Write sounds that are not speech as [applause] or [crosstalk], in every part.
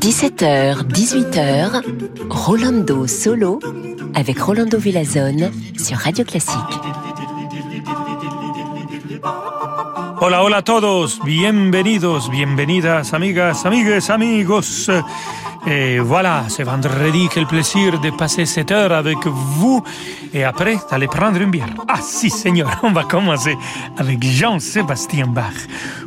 17h, 18h, Rolando Solo avec Rolando Villazone sur Radio Classique. Hola, hola a todos, bienvenidos, bienvenidas, amigas, amigues, amigos. Et voilà, c'est vendredi, quel plaisir de passer cette heure avec vous et après d'aller prendre une bière. Ah si, Seigneur, [laughs] on va commencer avec Jean-Sébastien Bach.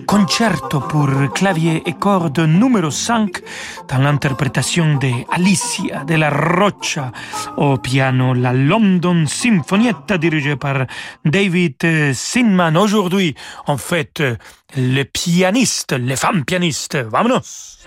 Concerto pour clavier et cordes numéro 5 dans l'interprétation de Alicia de la Rocha au piano, la London Sinfonietta dirigée par David Sinman. Aujourd'hui, en fait, le pianiste, les femmes pianistes. Vamonos!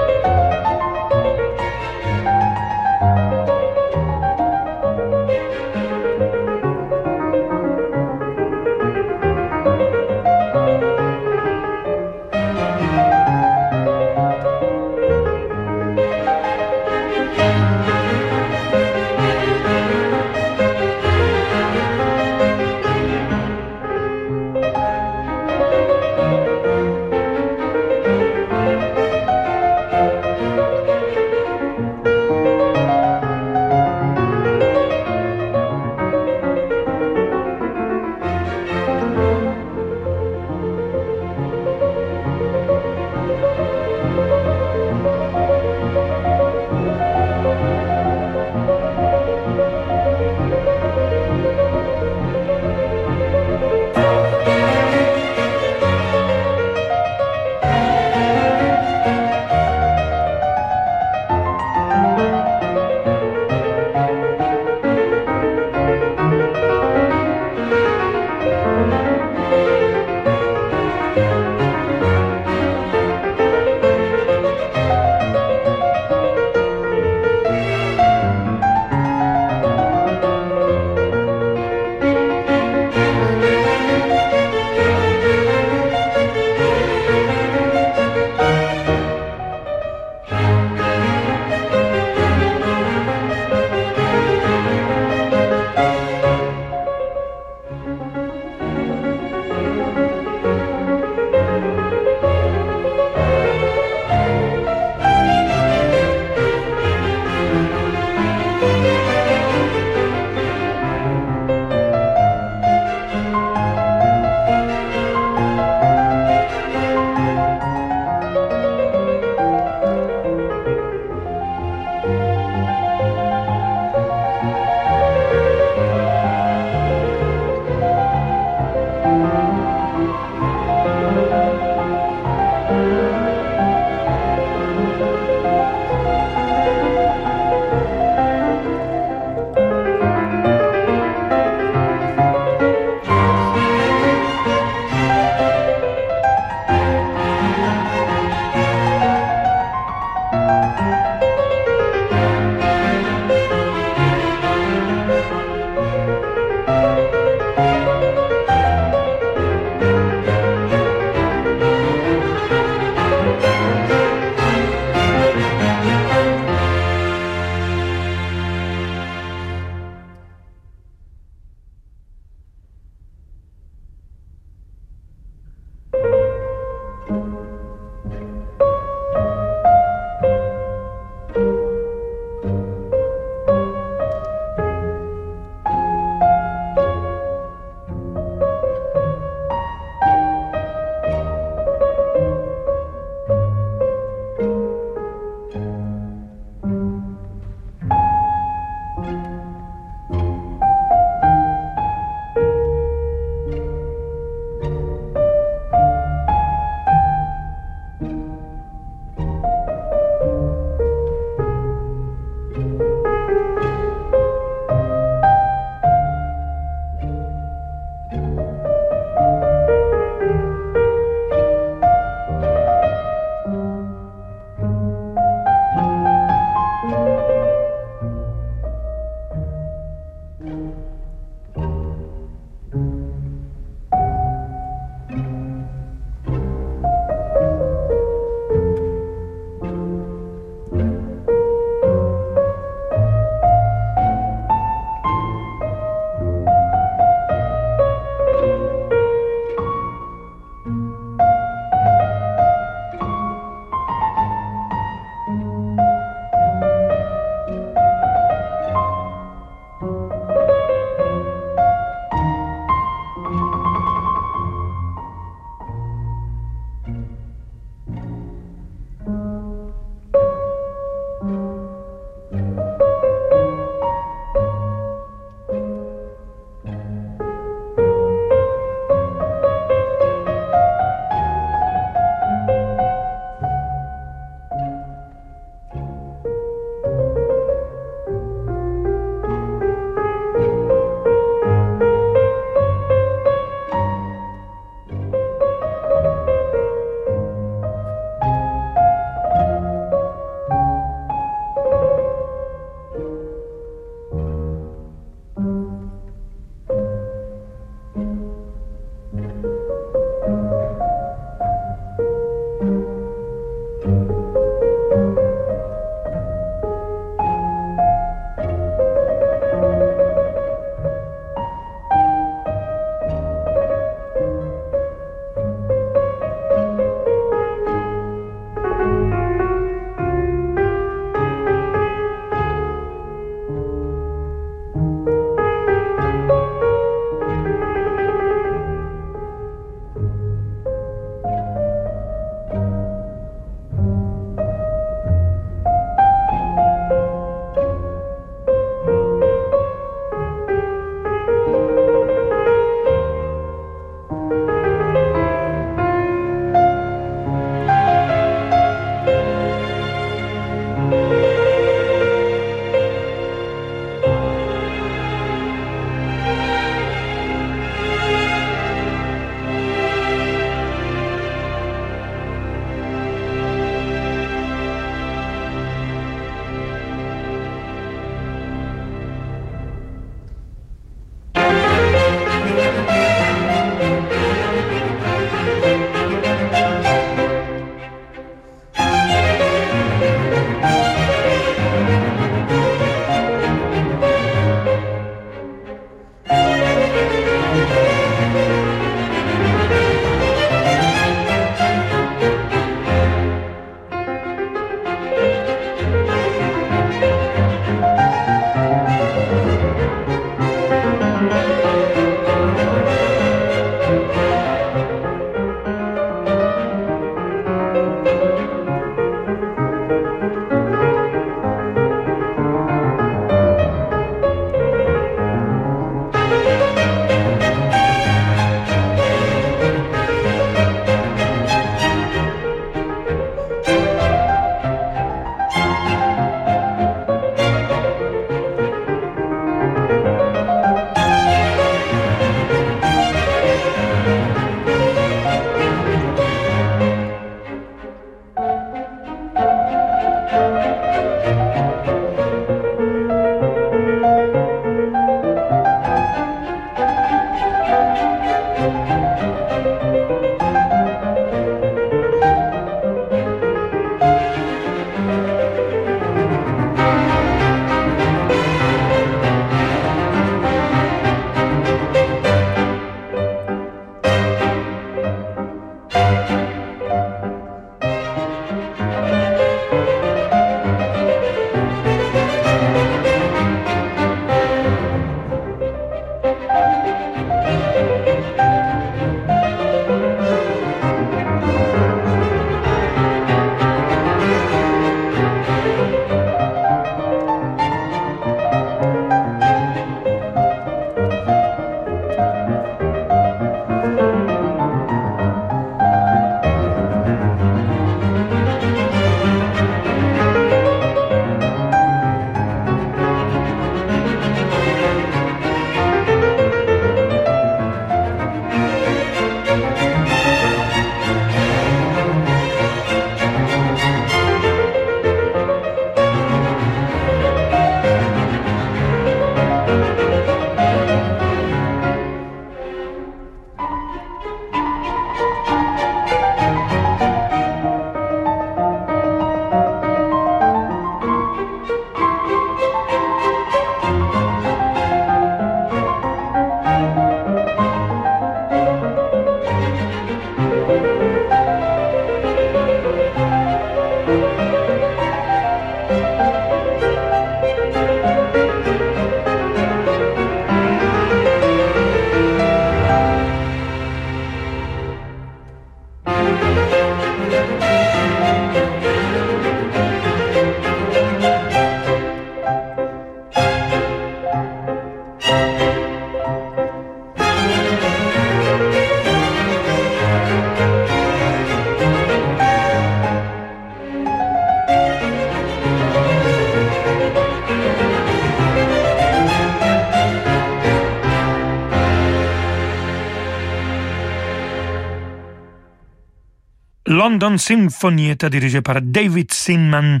London Symphony était dirigé par David Sinman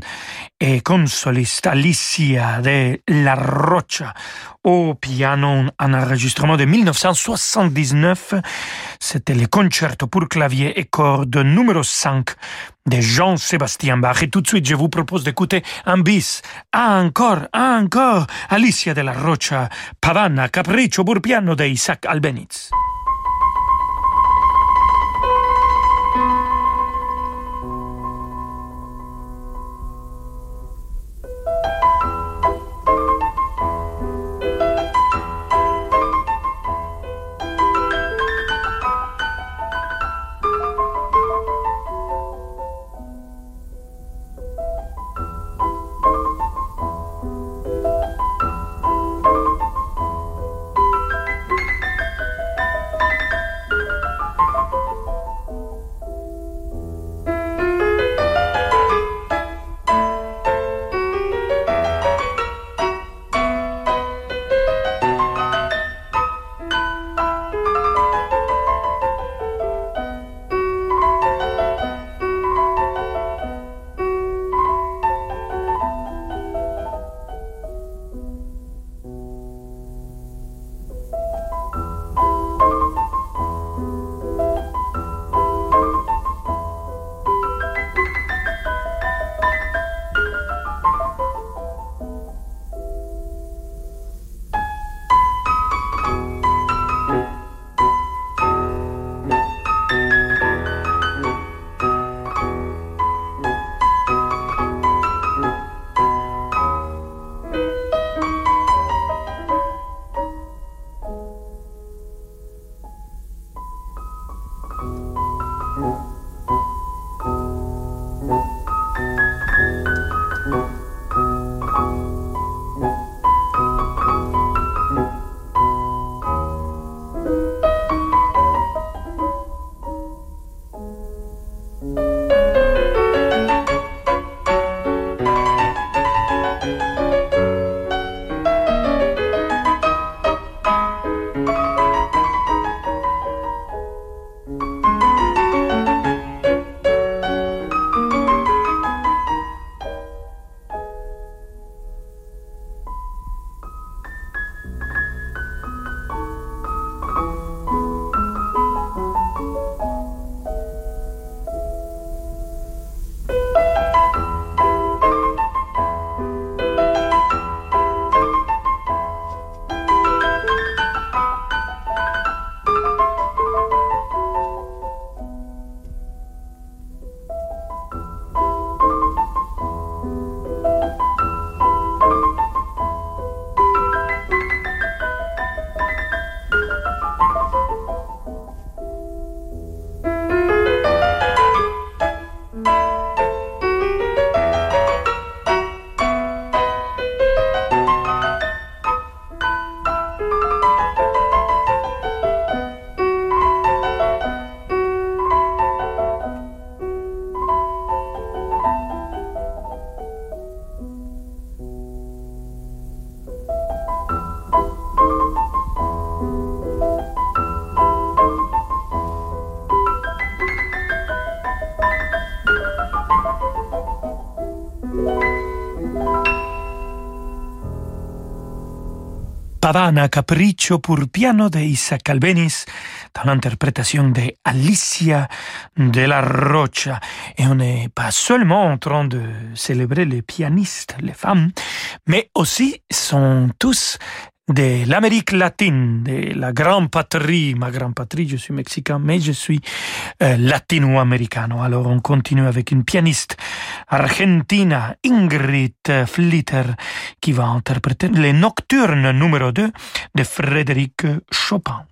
et comme soliste Alicia de La Rocha au piano, un enregistrement de 1979. C'était le concerto pour clavier et cordes numéro 5 de Jean-Sébastien Bach. Et tout de suite, je vous propose d'écouter un bis. Encore, encore, Alicia de La Rocha, Pavana, Capriccio pour piano de Isaac Albeniz. Havana Capriccio pour piano de Isaac Albeniz dans l'interprétation de Alicia de la Rocha. Et on n'est pas seulement en train de célébrer les pianistes, les femmes, mais aussi sont tous de l'Amérique latine, de la grande patrie, ma grande patrie, je suis mexicain, mais je suis euh, latino-américano. Alors on continue avec une pianiste argentina, Ingrid Flitter, qui va interpréter les nocturnes numéro 2 de Frédéric Chopin.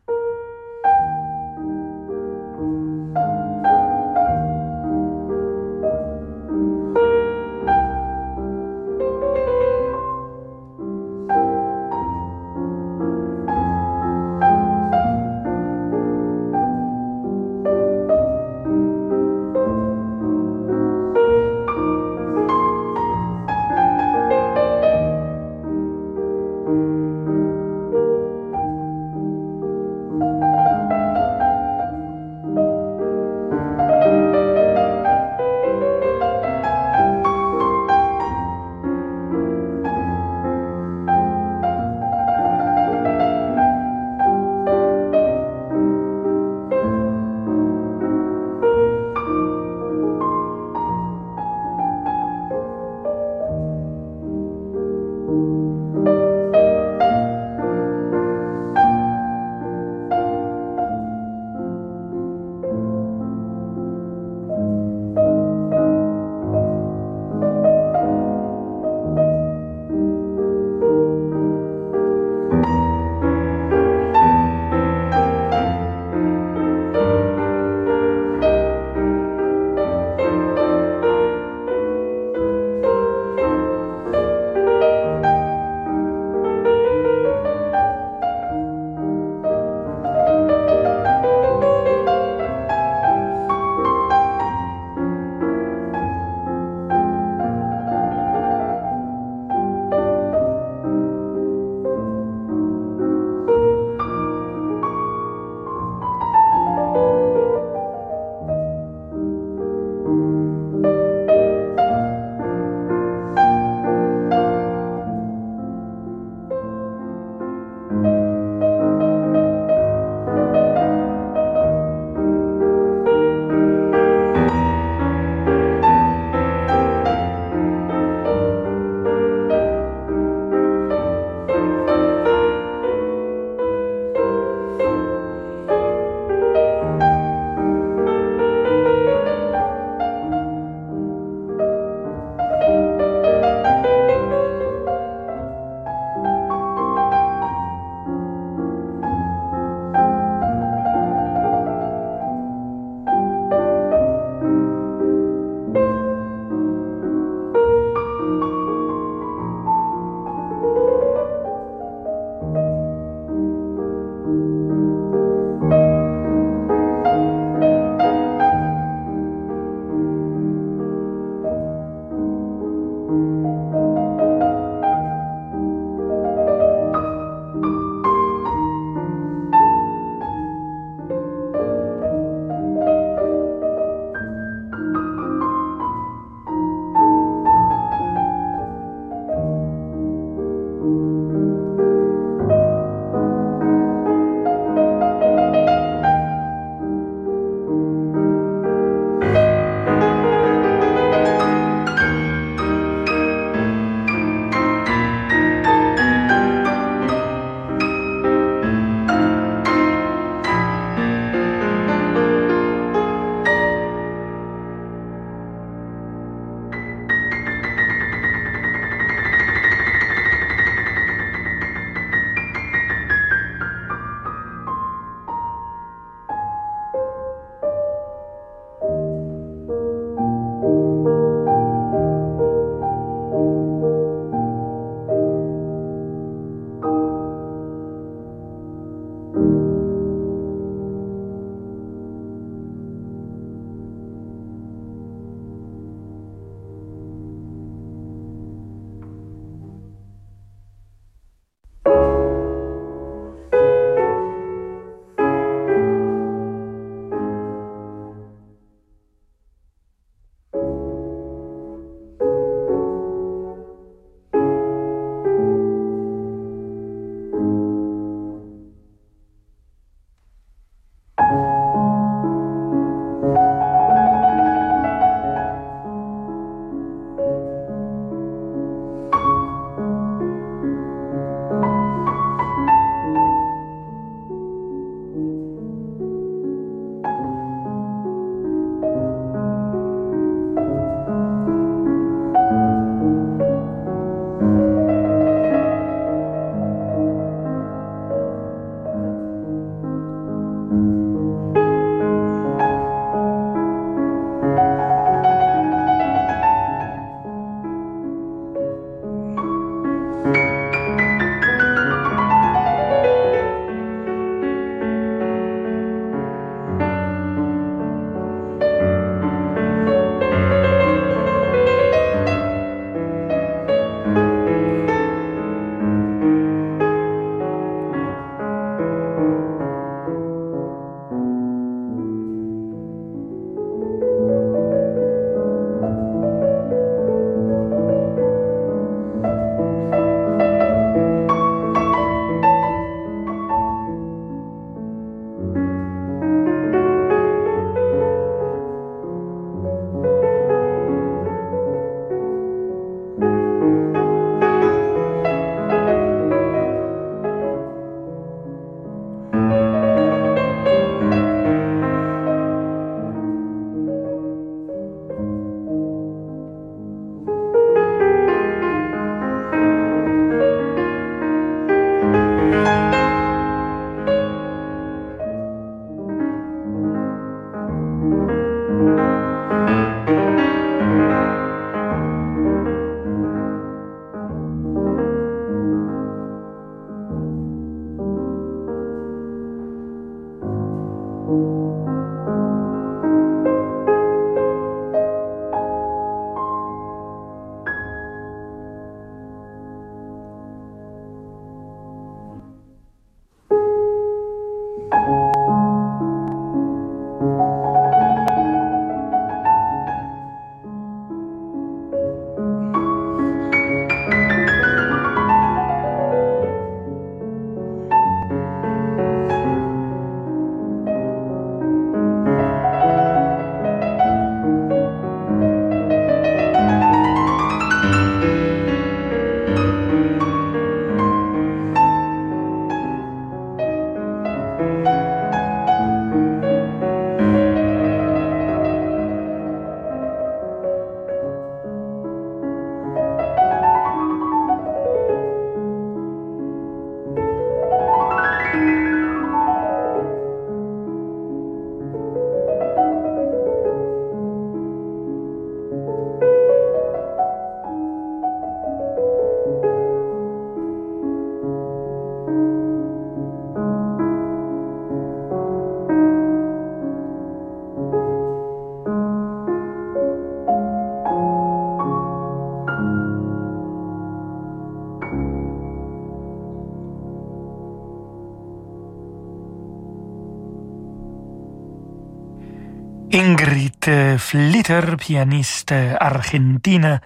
Flitter, pianiste argentine.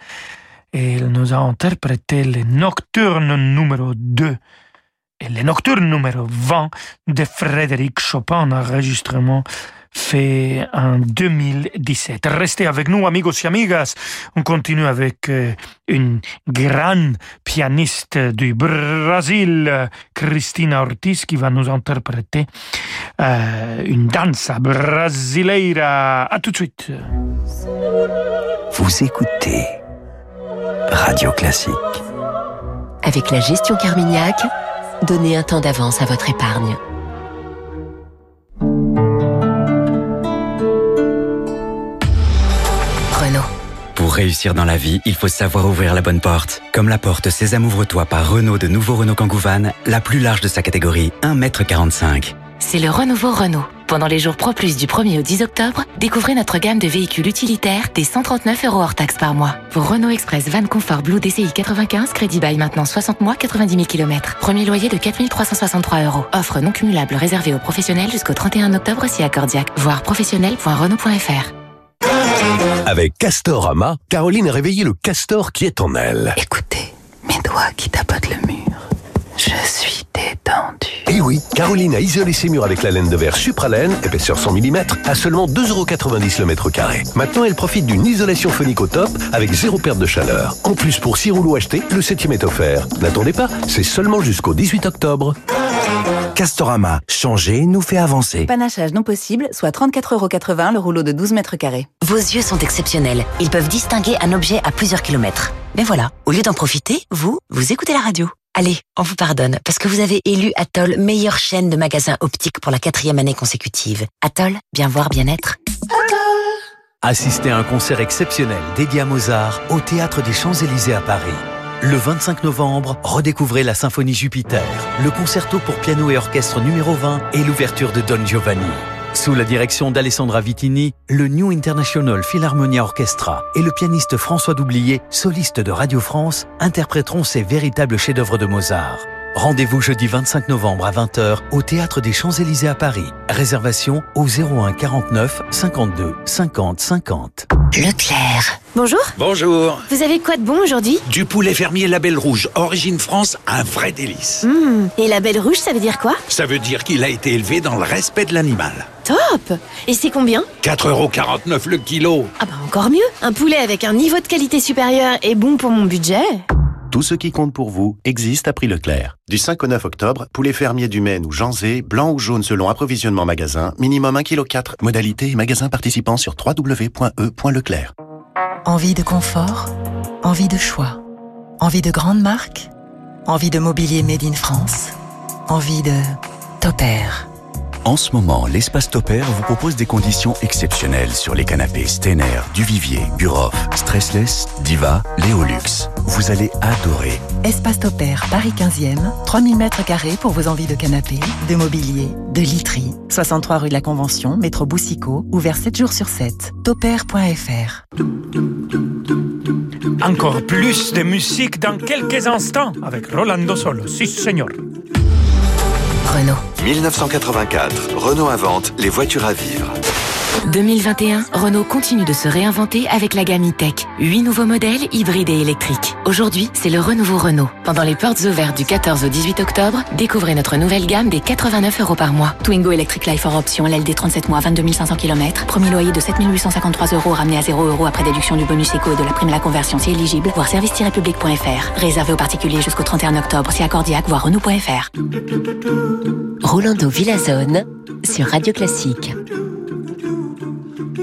Elle nous a interprété le nocturne numéro 2 et le nocturne numéro 20 de Frédéric Chopin, enregistrement fait en 2017. Restez avec nous, amigos et amigas. On continue avec euh, une grande pianiste du Brésil, Cristina Ortiz, qui va nous interpréter euh, une danse brasileira. À tout de suite. Vous écoutez Radio Classique. Avec la gestion Carmignac, donnez un temps d'avance à votre épargne. Pour réussir dans la vie, il faut savoir ouvrir la bonne porte. Comme la porte Sésame ouvre-toi par Renault de nouveau Renault Kangoo la plus large de sa catégorie, 1m45. C'est le renouveau Renault. Pendant les jours Pro Plus du 1er au 10 octobre, découvrez notre gamme de véhicules utilitaires des 139 euros hors taxes par mois. Pour Renault Express Van Confort Blue DCI 95, crédit bail maintenant 60 mois, 90 000 km. Premier loyer de 4 363 euros. Offre non cumulable réservée aux professionnels jusqu'au 31 octobre si accordiaque. Voir professionnel.renault.fr. Avec Castorama, Caroline a réveillé le castor qui est en elle. Écoutez, mes doigts qui tapotent le mur. Je suis détendu. Et eh oui, Caroline a isolé ses murs avec la laine de verre Supralaine, épaisseur 100 mm, à seulement 2,90€ le mètre carré. Maintenant, elle profite d'une isolation phonique au top avec zéro perte de chaleur. En plus, pour 6 rouleaux achetés, le septième est offert. N'attendez pas, c'est seulement jusqu'au 18 octobre. Castorama, changer nous fait avancer. Panachage non possible, soit 34,80€ le rouleau de 12 mètres carrés. Vos yeux sont exceptionnels. Ils peuvent distinguer un objet à plusieurs kilomètres. Mais voilà, au lieu d'en profiter, vous, vous écoutez la radio. Allez, on vous pardonne, parce que vous avez élu Atoll meilleure chaîne de magasins optiques pour la quatrième année consécutive. Atoll, bien voir, bien être. Assistez à un concert exceptionnel dédié à Mozart au Théâtre des Champs-Élysées à Paris. Le 25 novembre, redécouvrez la Symphonie Jupiter, le concerto pour piano et orchestre numéro 20 et l'ouverture de Don Giovanni. Sous la direction d'Alessandra Vitini, le New International Philharmonia Orchestra et le pianiste François Doublier, soliste de Radio France, interpréteront ces véritables chefs-d'œuvre de Mozart. Rendez-vous jeudi 25 novembre à 20h au Théâtre des Champs-Élysées à Paris. Réservation au 01 49 52 50 50. Leclerc. Bonjour. Bonjour. Vous avez quoi de bon aujourd'hui? Du poulet fermier Label Rouge, origine France, un vrai délice. Mmh. Et Label Rouge, ça veut dire quoi? Ça veut dire qu'il a été élevé dans le respect de l'animal. Top Et c'est combien? 4,49€ le kilo. Ah bah encore mieux Un poulet avec un niveau de qualité supérieur et bon pour mon budget tout ce qui compte pour vous existe à prix Leclerc. Du 5 au 9 octobre, poulet fermier du Maine ou Janzé, blanc ou jaune selon approvisionnement magasin, minimum 1,4 kg. Modalité et magasin participant sur www.e.leclerc. Envie de confort Envie de choix Envie de grandes marques Envie de mobilier made in France Envie de Top Air en ce moment, l'espace Topair vous propose des conditions exceptionnelles sur les canapés Stener, Duvivier, Buroff, Stressless, Diva, Léolux. Vous allez adorer. Espace Topair, Paris 15e, 3000 mètres carrés pour vos envies de canapés, de mobilier, de literie. 63 rue de la Convention, métro Boussico, ouvert 7 jours sur 7. Topair.fr Encore plus de musique dans quelques instants avec Rolando Solo. Si, señor. Renault. 1984, Renault invente les voitures à vivre. 2021, Renault continue de se réinventer avec la gamme e-tech. 8 nouveaux modèles hybrides et électriques. Aujourd'hui, c'est le renouveau Renault. Pendant les portes ouvertes du 14 au 18 octobre, découvrez notre nouvelle gamme des 89 euros par mois. Twingo Electric Life for Option, LLD 37 mois, 22 500 km. Premier loyer de 7 853 euros ramené à 0 euros après déduction du bonus éco et de la prime à la conversion si éligible. Voir service-public.fr. Réservé aux particuliers jusqu'au 31 octobre si accordiaque, voir Renault.fr. Rolando Villazone sur Radio Classique.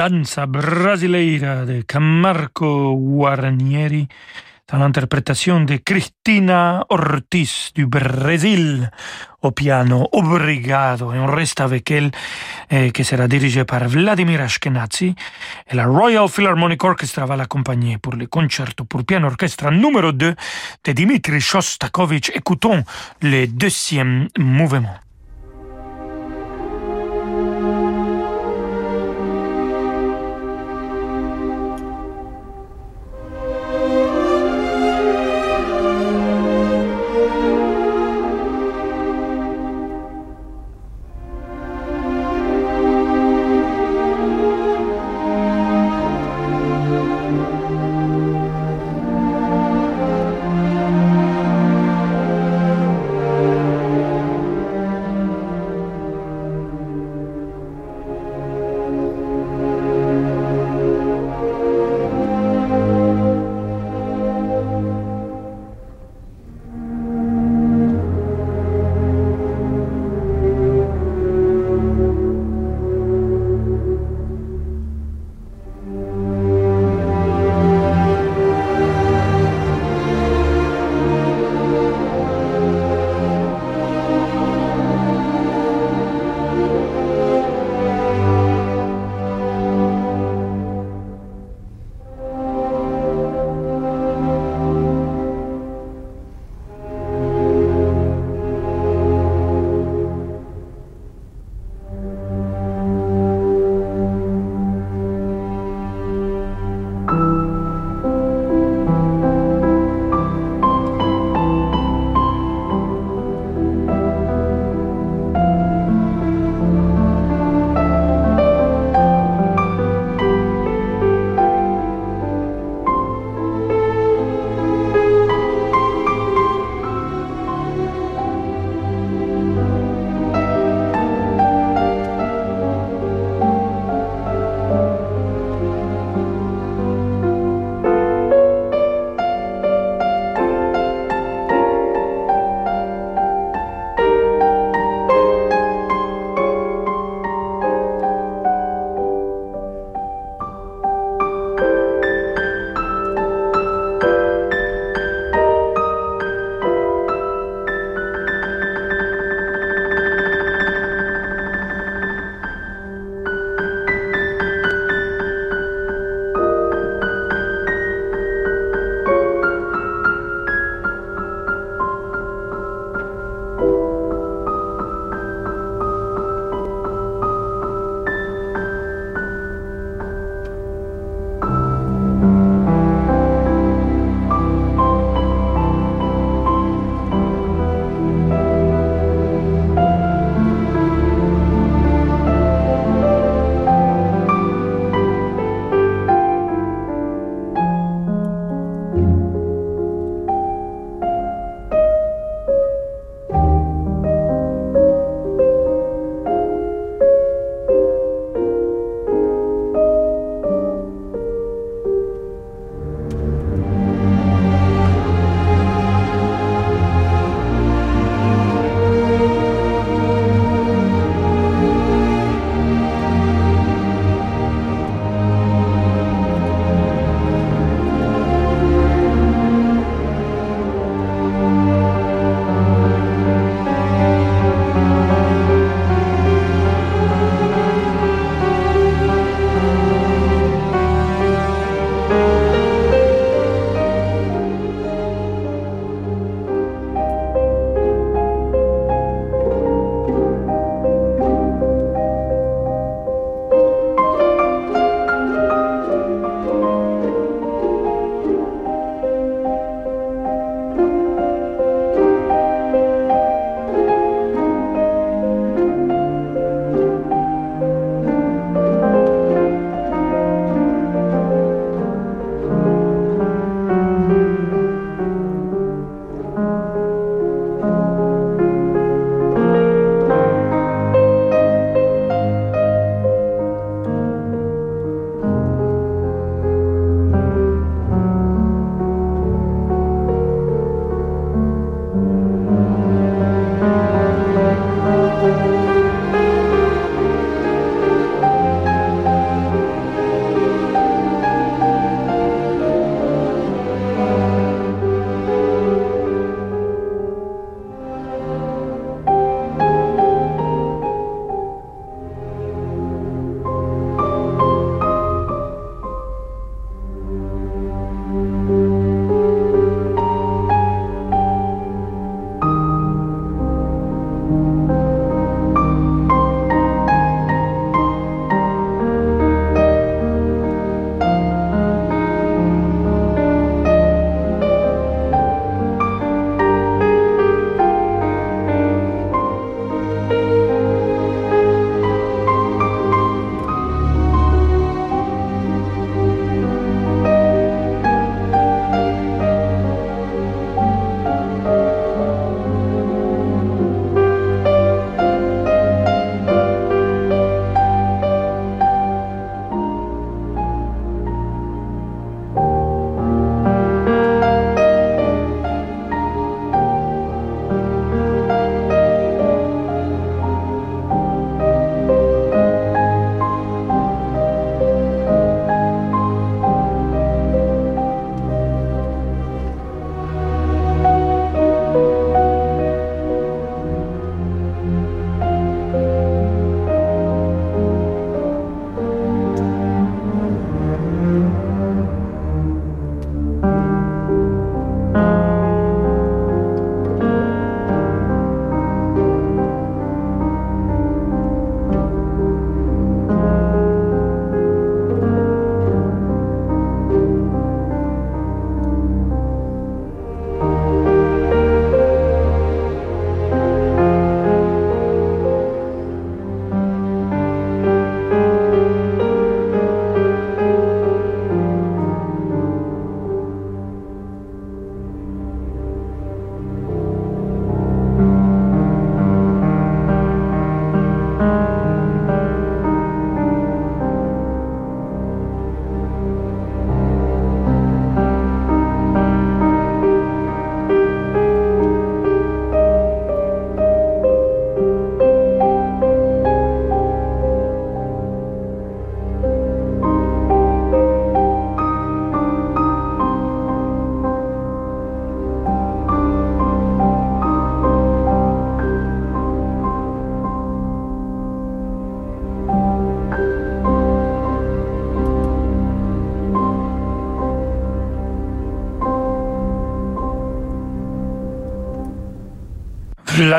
danza brasileira de Camargo Guarnieri dans l'interprétation de Cristina Ortiz du Brésil au piano Obrigado et on reste avec elle eh, qui sera dirigée par Vladimir Ashkenazi et la Royal Philharmonic Orchestra va l'accompagner pour le concerto pour piano orchestre numéro 2 de Dimitri Shostakovich. Écoutons le deuxième mouvement.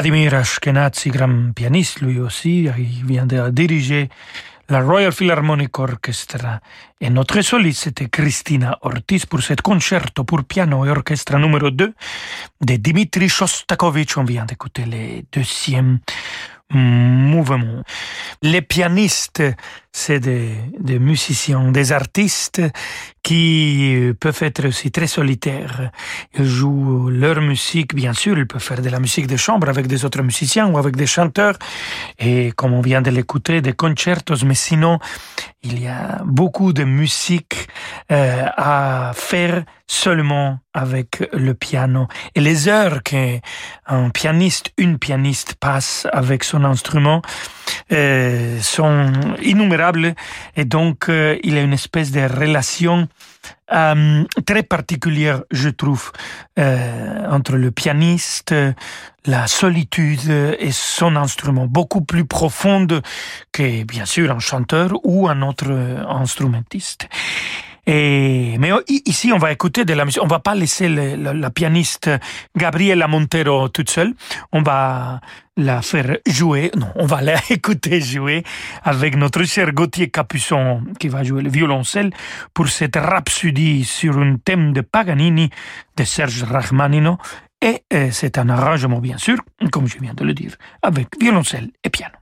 Vladimir Ashkenazi, grand pianiste lui aussi, il vient de diriger la Royal Philharmonic Orchestra. Et notre soliste, c'était Christina Ortiz pour cet concerto pour piano et orchestre numéro 2 de Dimitri Shostakovich. On vient d'écouter le deuxième mouvement. Les pianistes, c'est des, des, musiciens, des artistes qui peuvent être aussi très solitaires. Ils jouent leur musique, bien sûr, ils peuvent faire de la musique de chambre avec des autres musiciens ou avec des chanteurs, et comme on vient de l'écouter, des concertos, mais sinon, il y a beaucoup de musique euh, à faire seulement avec le piano. Et les heures qu'un pianiste, une pianiste passe avec son instrument euh, sont innumérables et donc euh, il y a une espèce de relation euh, très particulière, je trouve, euh, entre le pianiste, la solitude et son instrument, beaucoup plus profonde que, bien sûr, un chanteur ou un autre instrumentiste. Et, mais ici, on va écouter de la musique. On va pas laisser le, la, pianiste Gabriela Montero toute seule. On va la faire jouer. Non, on va la [laughs] écouter jouer avec notre cher Gauthier Capuçon qui va jouer le violoncelle pour cette rhapsodie sur un thème de Paganini de Serge Rachmaninoff. Et euh, c'est un arrangement, bien sûr, comme je viens de le dire, avec violoncelle et piano.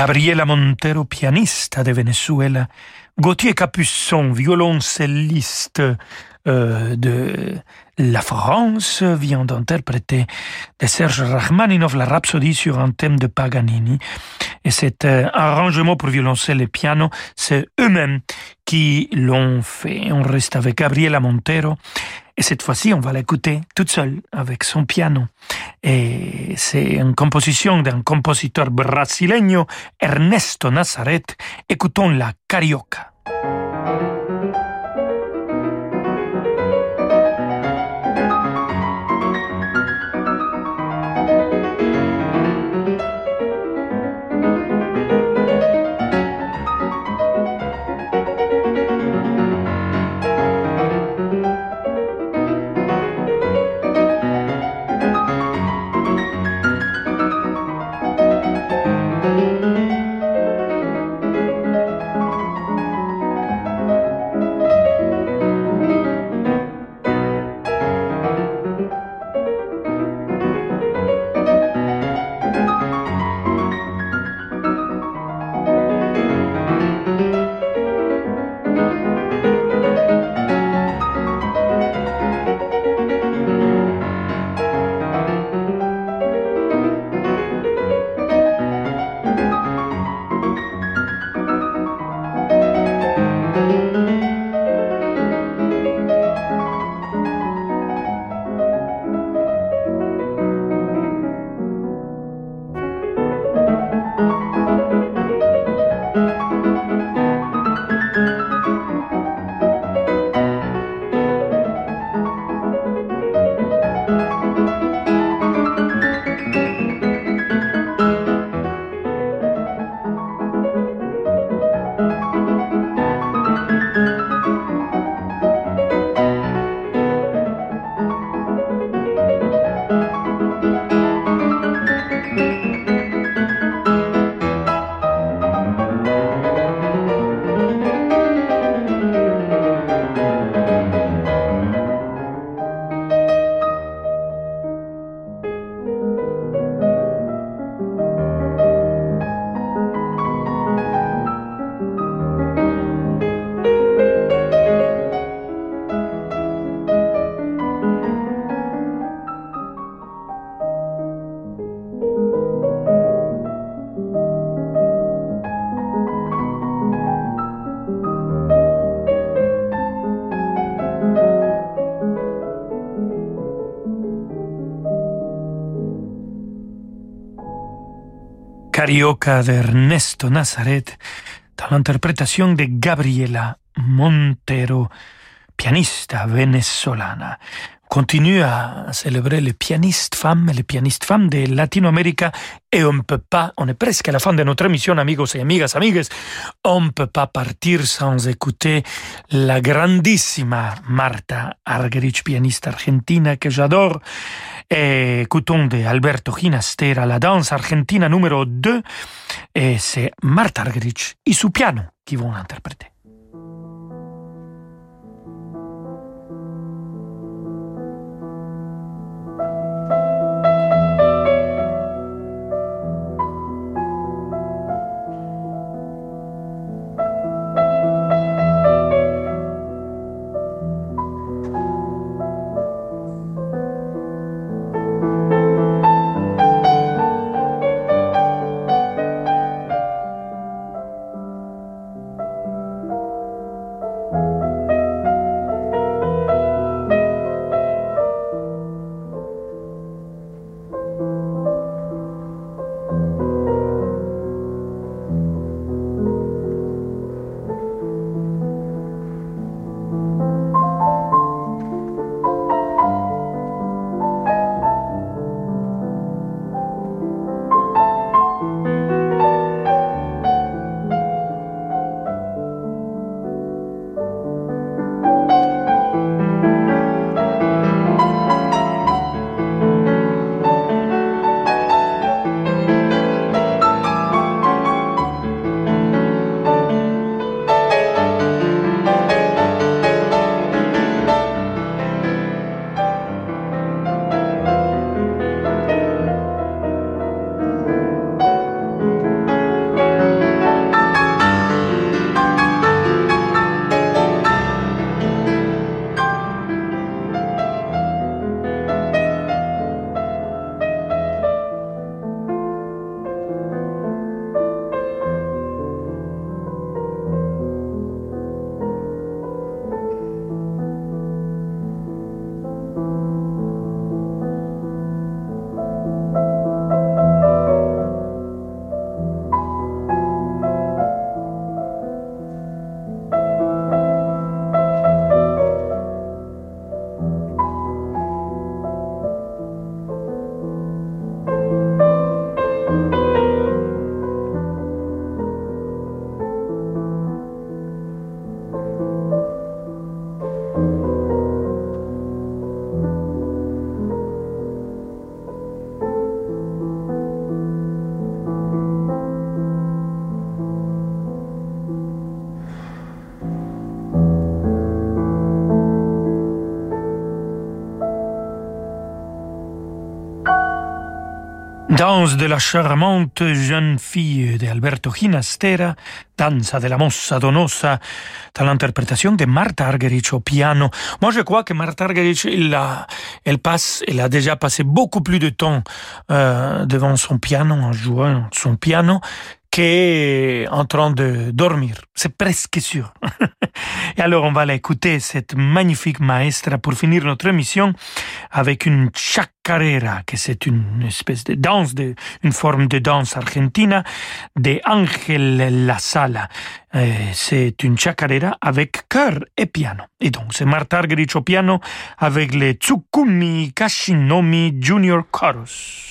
Gabriela Montero, pianista de Venezuela, Gauthier Capuçon, violoncelliste euh, de la France, vient d'interpréter de Serge Rachmaninov la Rhapsodie sur un thème de Paganini. Et cet euh, arrangement pour violoncelle et piano, c'est eux-mêmes qui l'ont fait. On reste avec Gabriela Montero. Et cette fois-ci, on va l'écouter toute seule avec son piano. Et c'est une composition d'un compositeur brasileño, Ernesto Nazaret. Écoutons la Carioca. Carioca de Ernesto Nazaret dans l'interprétation de Gabriela Montero, pianista venezolana. continue à célébrer les pianistes femmes les pianistes femmes de Latinoamérique et on ne peut pas, on est presque à la fin de notre émission, amigos et amigas, amigues, on ne peut pas partir sans écouter la grandissima Marta Argerich, pianiste argentina que j'adore. Et écoutons de Alberto Ginastera la danse argentina numéro 2 et c'est Marta Argerich et son piano qui vont l'interpréter. Danse de la charmante jeune fille de Alberto Ginastera, Danza de la mossa donosa, dans l'interprétation de Martha Argerich au piano. Moi, je crois que Martha Argerich, elle, a, passe, elle a déjà passé beaucoup plus de temps euh, devant son piano, en jouant son piano, qu'en train de dormir. C'est presque sûr. [laughs] Et alors, on va l'écouter, cette magnifique maestra, pour finir notre émission, avec une chacarera, que c'est une espèce de danse, de, une forme de danse argentina, de Ángel La Sala. C'est une chacarera avec chœur et piano. Et donc, c'est Martha Argerich au piano avec les Tsukumi Kashinomi Junior Chorus.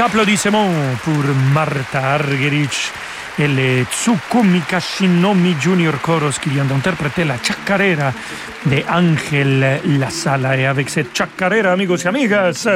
Des applaudissements pour Martha Argerich et les Tsukumi Kashinomi Junior Chorus qui viennent d'interpréter la chacarera de Ángel La Sala. Et avec cette chacarera, amigos et amigas,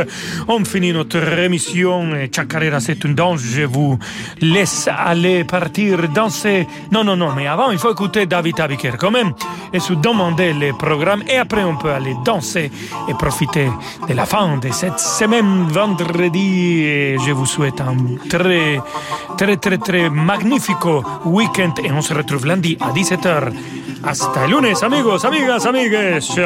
on finit notre émission. Chacarera, c'est une danse. Je vous laisse aller partir danser. Non, non, non, mais avant, il faut écouter David Abiker quand même et se demander les programmes. Et après, on peut aller danser et profiter de la fin de cette semaine vendredi. Et je vous souhaite un très, très, très, très magnifico week-end. Et on se retrouve lundi à 17h. Hasta el lunes, amigos, amigas, amigues. Ciao.